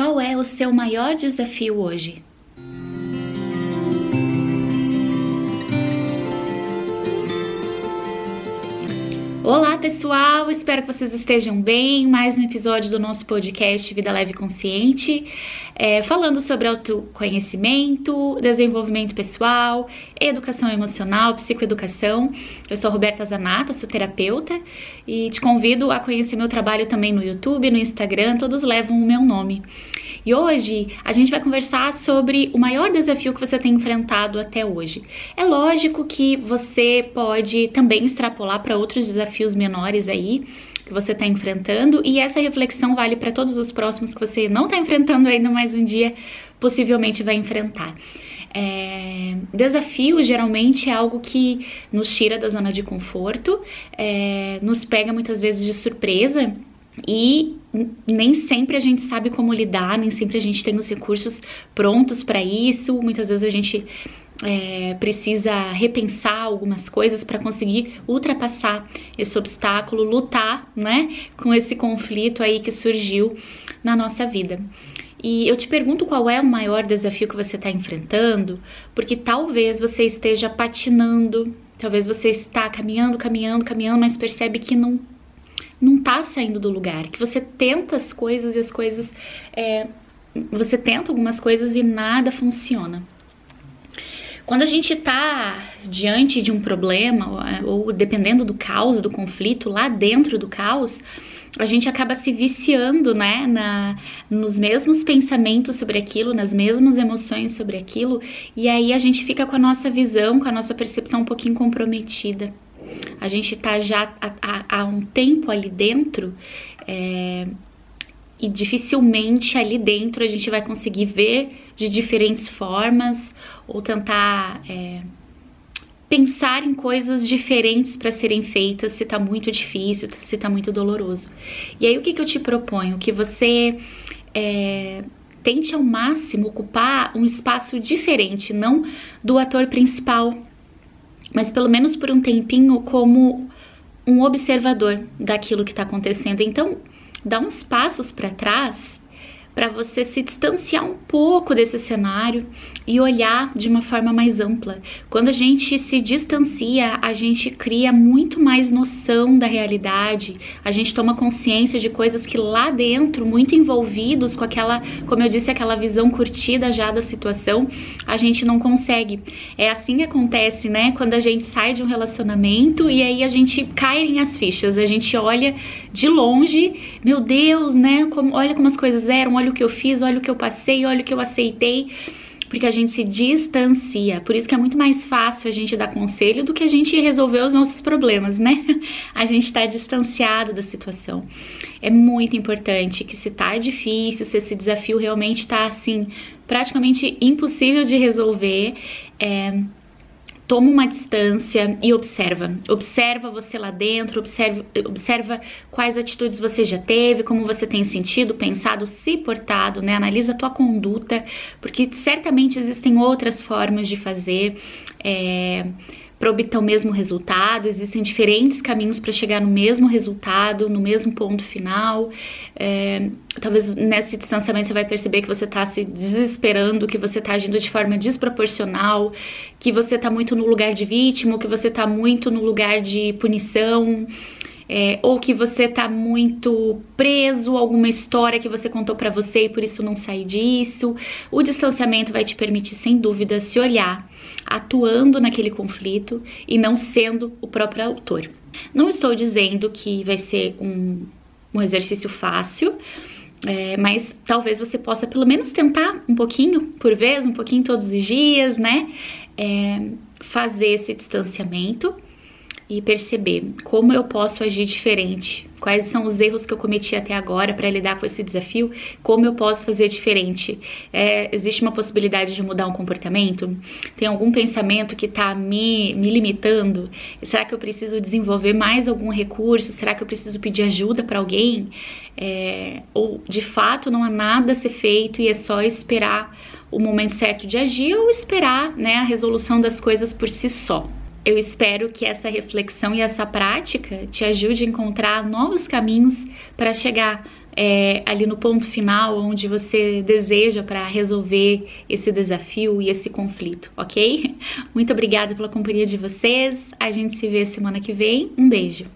Qual é o seu maior desafio hoje? Olá pessoal, espero que vocês estejam bem. Mais um episódio do nosso podcast Vida Leve Consciente, é, falando sobre autoconhecimento, desenvolvimento pessoal, educação emocional, psicoeducação. Eu sou Roberta Zanata, sou terapeuta e te convido a conhecer meu trabalho também no YouTube, no Instagram, todos levam o meu nome. E hoje a gente vai conversar sobre o maior desafio que você tem enfrentado até hoje. É lógico que você pode também extrapolar para outros desafios menores aí que você está enfrentando e essa reflexão vale para todos os próximos que você não está enfrentando ainda mais um dia possivelmente vai enfrentar. É, desafio geralmente é algo que nos tira da zona de conforto, é, nos pega muitas vezes de surpresa e nem sempre a gente sabe como lidar, nem sempre a gente tem os recursos prontos para isso. Muitas vezes a gente é, precisa repensar algumas coisas para conseguir ultrapassar esse obstáculo, lutar, né, com esse conflito aí que surgiu na nossa vida. E eu te pergunto qual é o maior desafio que você está enfrentando, porque talvez você esteja patinando, talvez você está caminhando, caminhando, caminhando, mas percebe que não não tá saindo do lugar, que você tenta as coisas e as coisas. É, você tenta algumas coisas e nada funciona. Quando a gente está diante de um problema, ou dependendo do caos, do conflito, lá dentro do caos, a gente acaba se viciando, né, na, nos mesmos pensamentos sobre aquilo, nas mesmas emoções sobre aquilo, e aí a gente fica com a nossa visão, com a nossa percepção um pouquinho comprometida a gente está já há, um tempo ali dentro é, e dificilmente ali dentro a gente vai conseguir ver de diferentes formas ou tentar é, pensar em coisas diferentes para serem feitas se está muito difícil, se está muito doloroso. E aí o que, que eu te proponho? Que você é, tente ao máximo ocupar um espaço diferente, não do ator principal mas pelo menos por um tempinho como um observador daquilo que está acontecendo. Então, dá uns passos para trás para você se distanciar um pouco desse cenário e olhar de uma forma mais ampla. Quando a gente se distancia, a gente cria muito mais noção da realidade, a gente toma consciência de coisas que lá dentro, muito envolvidos com aquela, como eu disse, aquela visão curtida já da situação, a gente não consegue. É assim que acontece, né? Quando a gente sai de um relacionamento e aí a gente cai em as fichas, a gente olha de longe, meu Deus, né? Como, olha como as coisas eram, olha o que eu fiz, olha o que eu passei, olha o que eu aceitei. Porque a gente se distancia. Por isso que é muito mais fácil a gente dar conselho do que a gente resolver os nossos problemas, né? A gente está distanciado da situação. É muito importante que se tá difícil, se esse desafio realmente está assim, praticamente impossível de resolver, é, toma uma distância e observa. Observa você lá dentro, observa, observa quais atitudes você já teve, como você tem sentido, pensado, se portado, né? Analisa a tua conduta, porque certamente existem outras formas de fazer. É, para obter o mesmo resultado, existem diferentes caminhos para chegar no mesmo resultado, no mesmo ponto final. É, talvez nesse distanciamento você vai perceber que você está se desesperando, que você está agindo de forma desproporcional, que você está muito no lugar de vítima, que você está muito no lugar de punição é, ou que você tá muito preso alguma história que você contou para você e por isso não sai disso. O distanciamento vai te permitir, sem dúvida, se olhar atuando naquele conflito e não sendo o próprio autor. Não estou dizendo que vai ser um, um exercício fácil. É, mas talvez você possa pelo menos tentar um pouquinho por vez, um pouquinho todos os dias, né? É, fazer esse distanciamento e perceber como eu posso agir diferente, quais são os erros que eu cometi até agora para lidar com esse desafio, como eu posso fazer diferente. É, existe uma possibilidade de mudar um comportamento? Tem algum pensamento que está me, me limitando? Será que eu preciso desenvolver mais algum recurso? Será que eu preciso pedir ajuda para alguém? É, ou de fato não há nada a ser feito e é só esperar o momento certo de agir ou esperar né, a resolução das coisas por si só. Eu espero que essa reflexão e essa prática te ajude a encontrar novos caminhos para chegar é, ali no ponto final onde você deseja para resolver esse desafio e esse conflito, ok? Muito obrigada pela companhia de vocês. A gente se vê semana que vem. Um beijo.